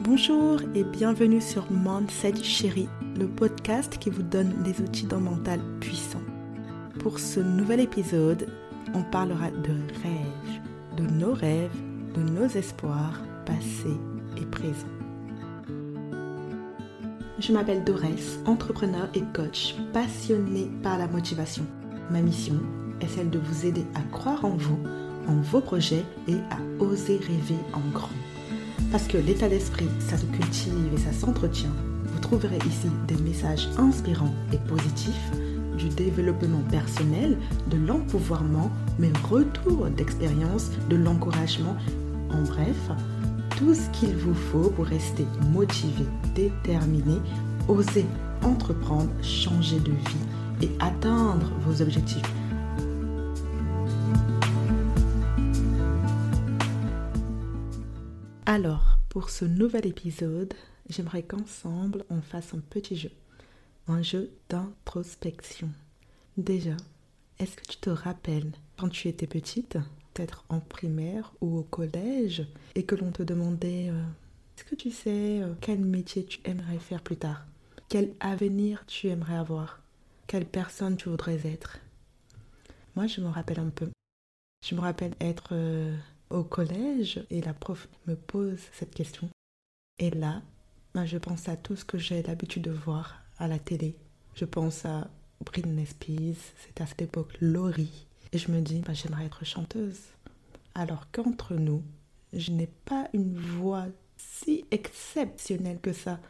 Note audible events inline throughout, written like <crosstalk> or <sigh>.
Bonjour et bienvenue sur Mindset Chérie, le podcast qui vous donne des outils d'un mental puissant. Pour ce nouvel épisode, on parlera de rêves, de nos rêves, de nos espoirs passés et présents. Je m'appelle Dorès, entrepreneur et coach passionnée par la motivation. Ma mission est celle de vous aider à croire en vous, en vos projets et à oser rêver en grand. Parce que l'état d'esprit, ça se cultive et ça s'entretient. Vous trouverez ici des messages inspirants et positifs, du développement personnel, de l'empouvoirment, mais retour d'expérience, de l'encouragement, en bref, tout ce qu'il vous faut pour rester motivé, déterminé, oser entreprendre, changer de vie et atteindre vos objectifs. Alors, pour ce nouvel épisode, j'aimerais qu'ensemble on fasse un petit jeu, un jeu d'introspection. Déjà, est-ce que tu te rappelles quand tu étais petite être en primaire ou au collège et que l'on te demandait euh, est-ce que tu sais euh, quel métier tu aimerais faire plus tard? Quel avenir tu aimerais avoir? Quelle personne tu voudrais être? Moi, je me rappelle un peu. Je me rappelle être euh, au collège et la prof me pose cette question. Et là, ben, je pense à tout ce que j'ai l'habitude de voir à la télé. Je pense à Britney Spears, c'était à cette époque Laurie, et je me dis, bah, j'aimerais être chanteuse. Alors qu'entre nous, je n'ai pas une voix si exceptionnelle que ça.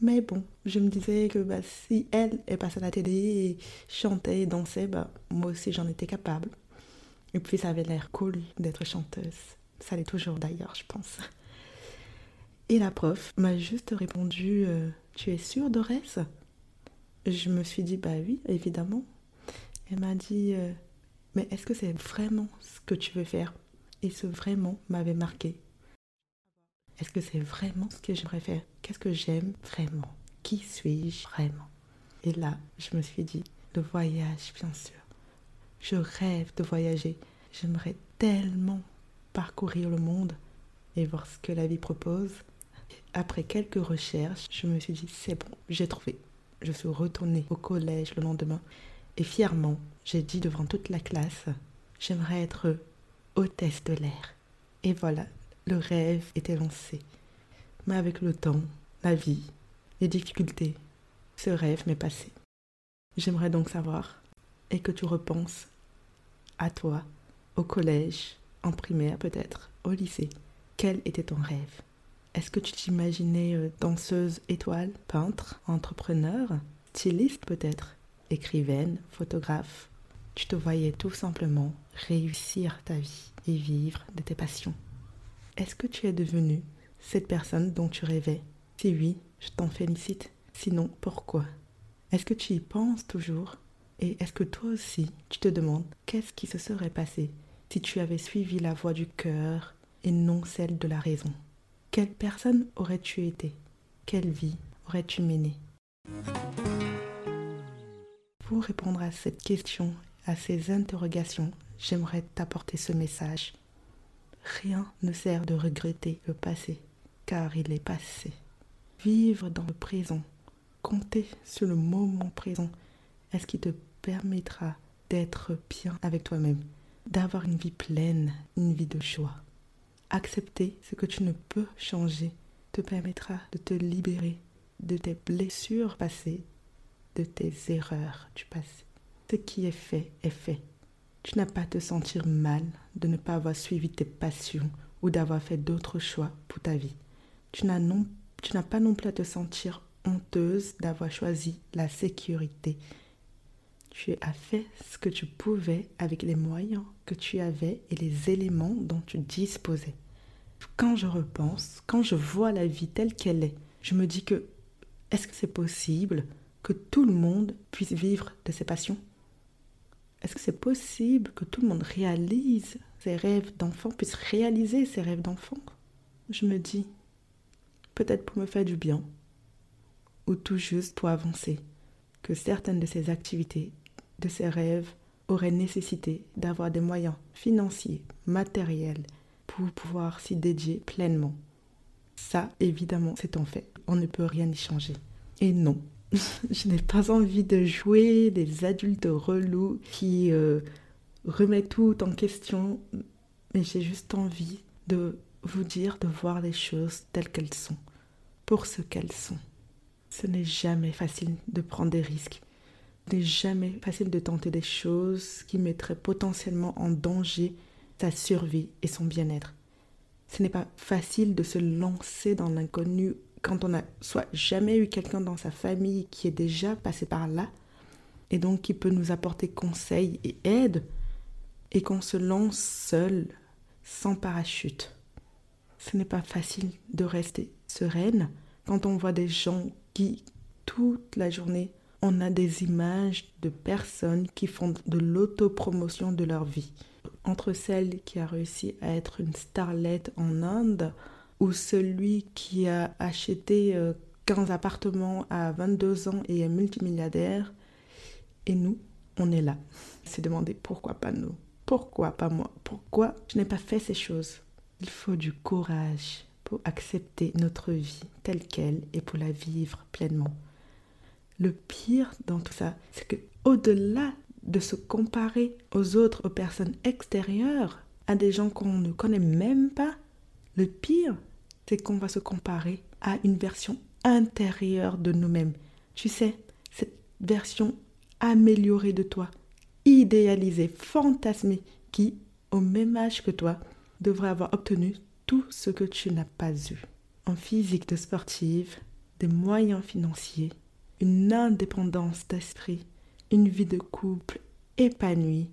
Mais bon, je me disais que bah, si elle est passée à la télé et chantait et dansait, bah, moi aussi j'en étais capable. Et puis ça avait l'air cool d'être chanteuse. Ça l'est toujours d'ailleurs, je pense. Et la prof m'a juste répondu euh, Tu es sûre, Dorès? Je me suis dit Bah oui, évidemment. Elle m'a dit euh, mais est-ce que c'est vraiment ce que tu veux faire? Et ce vraiment m'avait marqué. Est-ce que c'est vraiment ce que j'aimerais faire Qu'est-ce que j'aime vraiment Qui suis-je vraiment? Et là, je me suis dit, le voyage, bien sûr. Je rêve de voyager. J'aimerais tellement parcourir le monde et voir ce que la vie propose. Après quelques recherches, je me suis dit, c'est bon, j'ai trouvé. Je suis retournée au collège le lendemain et fièrement, j'ai dit devant toute la classe, j'aimerais être hôtesse de l'air. Et voilà, le rêve était lancé. Mais avec le temps, la vie, les difficultés, ce rêve m'est passé. J'aimerais donc savoir, et que tu repenses à toi, au collège, en primaire peut-être, au lycée, quel était ton rêve? Est-ce que tu t'imaginais euh, danseuse étoile, peintre, entrepreneur, styliste peut-être écrivaine, photographe, tu te voyais tout simplement réussir ta vie et vivre de tes passions. Est-ce que tu es devenue cette personne dont tu rêvais? Si oui, je t'en félicite. Sinon, pourquoi? Est-ce que tu y penses toujours? Et est-ce que toi aussi, tu te demandes qu'est-ce qui se serait passé si tu avais suivi la voie du cœur et non celle de la raison? Quelle personne aurais-tu été? Quelle vie aurais-tu menée? Pour répondre à cette question, à ces interrogations, j'aimerais t'apporter ce message. Rien ne sert de regretter le passé, car il est passé. Vivre dans le présent, compter sur le moment présent, est ce qui te permettra d'être bien avec toi-même, d'avoir une vie pleine, une vie de joie. Accepter ce que tu ne peux changer te permettra de te libérer de tes blessures passées de tes erreurs du passé. Ce qui est fait est fait. Tu n'as pas à te sentir mal de ne pas avoir suivi tes passions ou d'avoir fait d'autres choix pour ta vie. Tu n'as, tu n'as pas non plus à te sentir honteuse d'avoir choisi la sécurité. Tu as fait ce que tu pouvais avec les moyens que tu avais et les éléments dont tu disposais. Quand je repense, quand je vois la vie telle qu'elle est, je me dis que est-ce que c'est possible que tout le monde puisse vivre de ses passions? Est-ce que c'est possible que tout le monde réalise ses rêves d'enfant, puisse réaliser ses rêves d'enfant? Je me dis, peut-être pour me faire du bien, ou tout juste pour avancer, que certaines de ces activités, de ces rêves, auraient nécessité d'avoir des moyens financiers, matériels pour pouvoir s'y dédier pleinement. Ça, évidemment, c'est en fait. On ne peut rien y changer. Et non, <laughs> je n'ai pas envie de jouer des adultes relous qui euh, remettent tout en question, mais j'ai juste envie de vous dire de voir les choses telles qu'elles sont, pour ce qu'elles sont. Ce n'est jamais facile de prendre des risques. N'est jamais facile de tenter des choses qui mettraient potentiellement en danger sa survie et son bien-être. Ce n'est pas facile de se lancer dans l'inconnu quand on n'a soit jamais eu quelqu'un dans sa famille qui est déjà passé par là et donc qui peut nous apporter conseils et aide et qu'on se lance seul sans parachute. Ce n'est pas facile de rester sereine quand on voit des gens qui, toute la journée, on a des images de personnes qui font de l'autopromotion de leur vie. Entre celle qui a réussi à être une starlette en Inde ou celui qui a acheté 15 euh, appartements à 22 ans et est multimilliardaire, et nous, on est là. C'est demander pourquoi pas nous Pourquoi pas moi Pourquoi je n'ai pas fait ces choses Il faut du courage pour accepter notre vie telle qu'elle et pour la vivre pleinement. Le pire dans tout ça, c'est que au-delà de se comparer aux autres, aux personnes extérieures, à des gens qu'on ne connaît même pas, le pire, c'est qu'on va se comparer à une version intérieure de nous-mêmes. Tu sais, cette version améliorée de toi, idéalisée, fantasmée, qui, au même âge que toi, devrait avoir obtenu tout ce que tu n'as pas eu. En physique de sportive, des moyens financiers, une indépendance d'esprit, une vie de couple épanouie,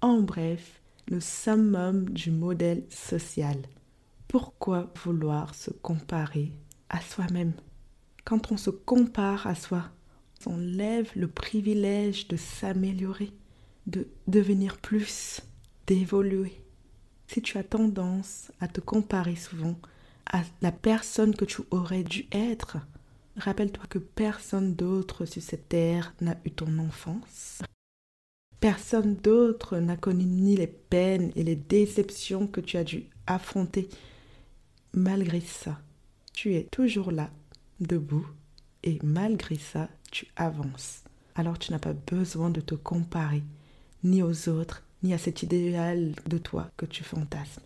en bref, le summum du modèle social. Pourquoi vouloir se comparer à soi-même? Quand on se compare à soi, on lève le privilège de s'améliorer, de devenir plus, d'évoluer. Si tu as tendance à te comparer souvent à la personne que tu aurais dû être, rappelle-toi que personne d'autre sur cette terre n'a eu ton enfance. Personne d'autre n'a connu ni les peines et les déceptions que tu as dû affronter. Malgré ça, tu es toujours là, debout, et malgré ça, tu avances. Alors tu n'as pas besoin de te comparer, ni aux autres, ni à cet idéal de toi que tu fantasmes.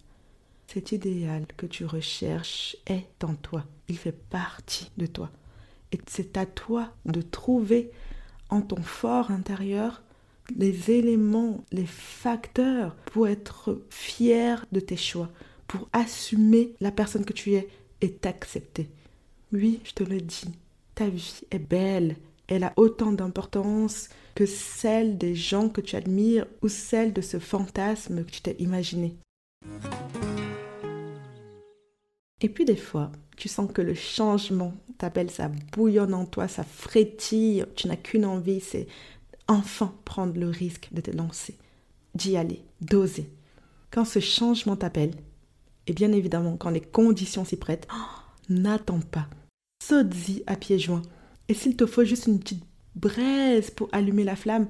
Cet idéal que tu recherches est en toi. Il fait partie de toi. Et c'est à toi de trouver en ton fort intérieur les éléments, les facteurs pour être fier de tes choix, pour assumer la personne que tu es et t'accepter. Oui, je te le dis, ta vie est belle, elle a autant d'importance que celle des gens que tu admires ou celle de ce fantasme que tu t'es imaginé. Et puis des fois, tu sens que le changement t'appelle, ça bouillonne en toi, ça frétille, tu n'as qu'une envie, c'est enfin prendre le risque de te lancer, d'y aller, d'oser. Quand ce changement t'appelle, et bien évidemment quand les conditions s'y prêtent, n'attends pas, saute-y à pieds joints. Et s'il te faut juste une petite braise pour allumer la flamme,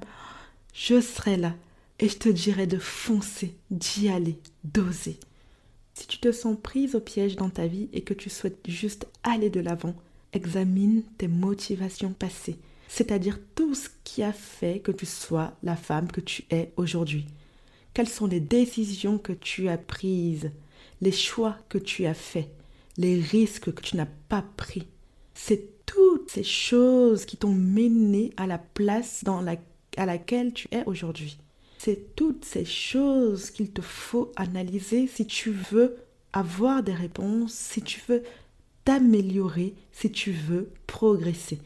je serai là et je te dirai de foncer, d'y aller, d'oser. Si tu te sens prise au piège dans ta vie et que tu souhaites juste aller de l'avant, examine tes motivations passées, c'est-à-dire tout ce qui a fait que tu sois la femme que tu es aujourd'hui. Quelles sont les décisions que tu as prises, les choix que tu as faits, les risques que tu n'as pas pris? C'est toutes ces choses qui t'ont mené à la place dans la, à laquelle tu es aujourd'hui. C'est toutes ces choses qu'il te faut analyser si tu veux avoir des réponses, si tu veux t'améliorer, si tu veux progresser.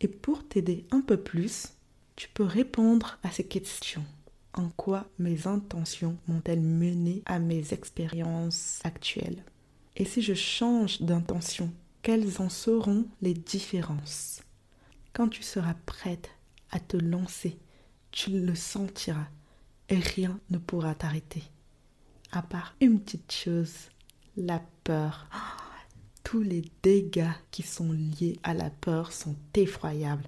Et pour t'aider un peu plus, tu peux répondre à ces questions. En quoi mes intentions m'ont-elles mené à mes expériences actuelles? Et si je change d'intention, quelles en seront les différences? Quand tu seras prête à te lancer tu le sentiras et rien ne pourra t'arrêter. À part une petite chose, la peur. Tous les dégâts qui sont liés à la peur sont effroyables.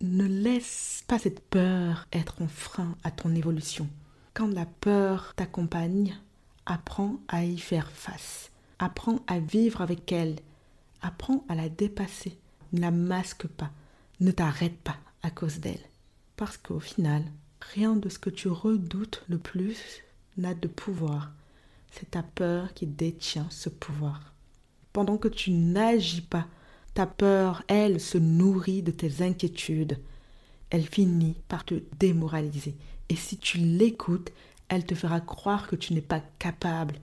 Ne laisse pas cette peur être un frein à ton évolution. Quand la peur t'accompagne, apprends à y faire face. Apprends à vivre avec elle. Apprends à la dépasser. Ne la masque pas. Ne t'arrête pas à cause d'elle. Parce qu'au final, rien de ce que tu redoutes le plus n'a de pouvoir. C'est ta peur qui détient ce pouvoir. Pendant que tu n'agis pas, ta peur, elle, se nourrit de tes inquiétudes. Elle finit par te démoraliser. Et si tu l'écoutes, elle te fera croire que tu n'es pas capable,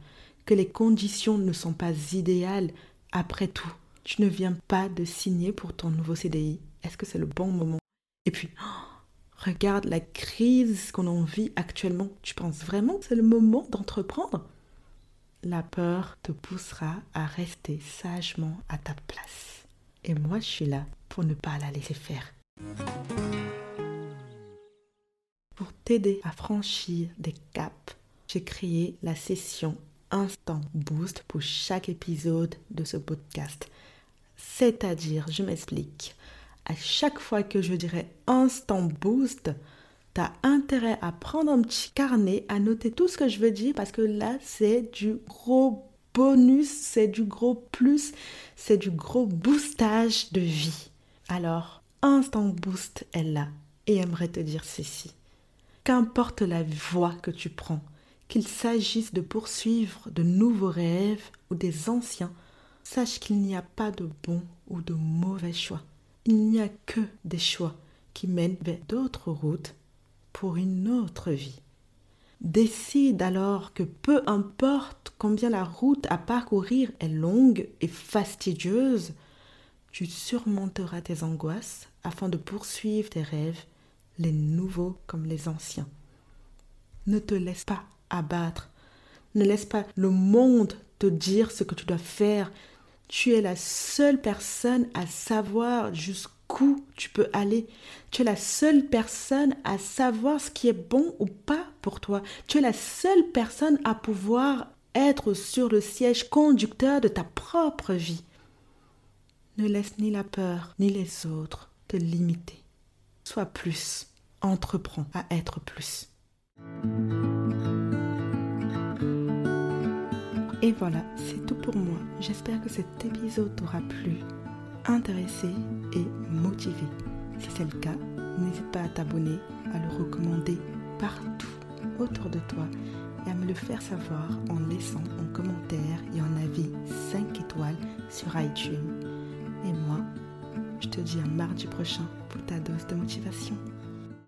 que les conditions ne sont pas idéales. Après tout, tu ne viens pas de signer pour ton nouveau CDI. Est-ce que c'est le bon moment? Et puis, regarde la crise qu'on en vit actuellement. Tu penses vraiment que c'est le moment d'entreprendre? La peur te poussera à rester sagement à ta place. Et moi, je suis là pour ne pas la laisser faire. Pour t'aider à franchir des caps, j'ai créé la session Instant Boost pour chaque épisode de ce podcast. C'est-à-dire, je m'explique, à chaque fois que je dirais Instant Boost, tu as intérêt à prendre un petit carnet, à noter tout ce que je veux dire parce que là, c'est du gros bonus, c'est du gros plus, c'est du gros boostage de vie. Alors, Instant Boost est là et aimerait te dire ceci. Qu'importe la voie que tu prends, qu'il s'agisse de poursuivre de nouveaux rêves ou des anciens, sache qu'il n'y a pas de bon ou de mauvais choix. Il n'y a que des choix qui mènent vers d'autres routes pour une autre vie. Décide alors que peu importe combien la route à parcourir est longue et fastidieuse, tu surmonteras tes angoisses afin de poursuivre tes rêves les nouveaux comme les anciens. Ne te laisse pas abattre. Ne laisse pas le monde te dire ce que tu dois faire. Tu es la seule personne à savoir jusqu'où tu peux aller. Tu es la seule personne à savoir ce qui est bon ou pas pour toi. Tu es la seule personne à pouvoir être sur le siège conducteur de ta propre vie. Ne laisse ni la peur ni les autres te limiter. Sois plus. Entreprends à être plus. Et voilà, c'est tout pour moi. J'espère que cet épisode t'aura plu, intéressé et motivé. Si c'est le cas, n'hésite pas à t'abonner, à le recommander partout autour de toi et à me le faire savoir en laissant un commentaire et un avis 5 étoiles sur iTunes. Et moi, je te dis à mardi prochain pour ta dose de motivation.